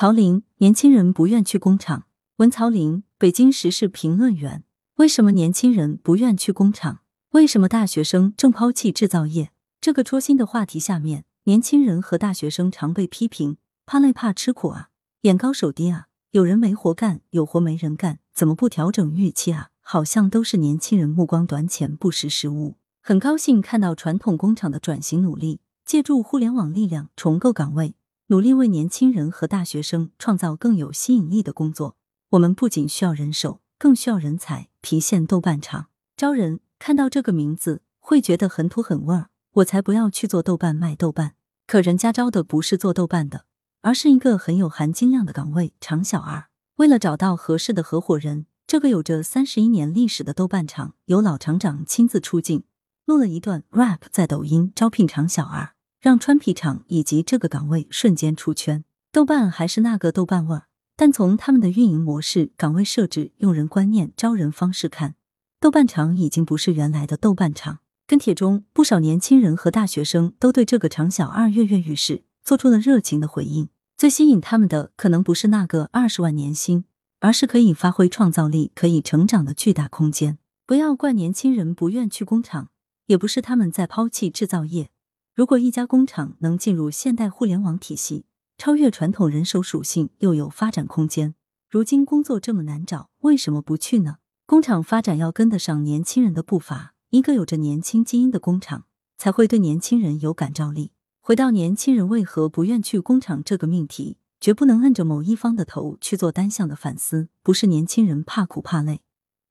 曹林，年轻人不愿去工厂。文曹林，北京时事评论员。为什么年轻人不愿去工厂？为什么大学生正抛弃制造业？这个戳心的话题下面，年轻人和大学生常被批评怕累怕吃苦啊，眼高手低啊，有人没活干，有活没人干，怎么不调整预期啊？好像都是年轻人目光短浅，不识时务。很高兴看到传统工厂的转型努力，借助互联网力量重构岗位，努力为年轻人和大学生创造更有吸引力的工作。我们不仅需要人手，更需要人才。郫县豆瓣厂招人，看到这个名字会觉得很土很味儿。我才不要去做豆瓣卖豆瓣，可人家招的不是做豆瓣的，而是一个很有含金量的岗位——厂小二。为了找到合适的合伙人，这个有着三十一年历史的豆瓣厂由老厂长亲自出镜，录了一段 rap 在抖音招聘厂小二，让川皮厂以及这个岗位瞬间出圈。豆瓣还是那个豆瓣味儿，但从他们的运营模式、岗位设置、用人观念、招人方式看，豆瓣厂已经不是原来的豆瓣厂。跟帖中，不少年轻人和大学生都对这个厂小二跃跃欲试，做出了热情的回应。最吸引他们的，可能不是那个二十万年薪，而是可以发挥创造力、可以成长的巨大空间。不要怪年轻人不愿去工厂，也不是他们在抛弃制造业。如果一家工厂能进入现代互联网体系，超越传统人手属性，又有发展空间。如今工作这么难找，为什么不去呢？工厂发展要跟得上年轻人的步伐。一个有着年轻基因的工厂，才会对年轻人有感召力。回到年轻人为何不愿去工厂这个命题，绝不能摁着某一方的头去做单向的反思。不是年轻人怕苦怕累，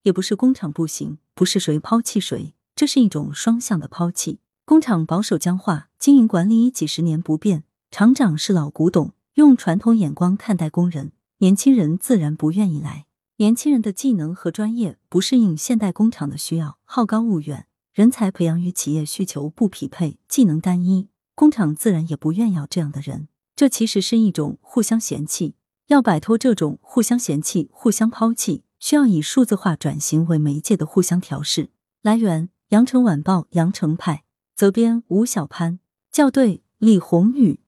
也不是工厂不行，不是谁抛弃谁，这是一种双向的抛弃。工厂保守僵化，经营管理几十年不变，厂长是老古董，用传统眼光看待工人，年轻人自然不愿意来。年轻人的技能和专业不适应现代工厂的需要，好高骛远，人才培养与企业需求不匹配，技能单一，工厂自然也不愿要这样的人。这其实是一种互相嫌弃。要摆脱这种互相嫌弃、互相抛弃，需要以数字化转型为媒介的互相调试。来源：羊城晚报羊城派，责编：吴小潘，校对：李红宇。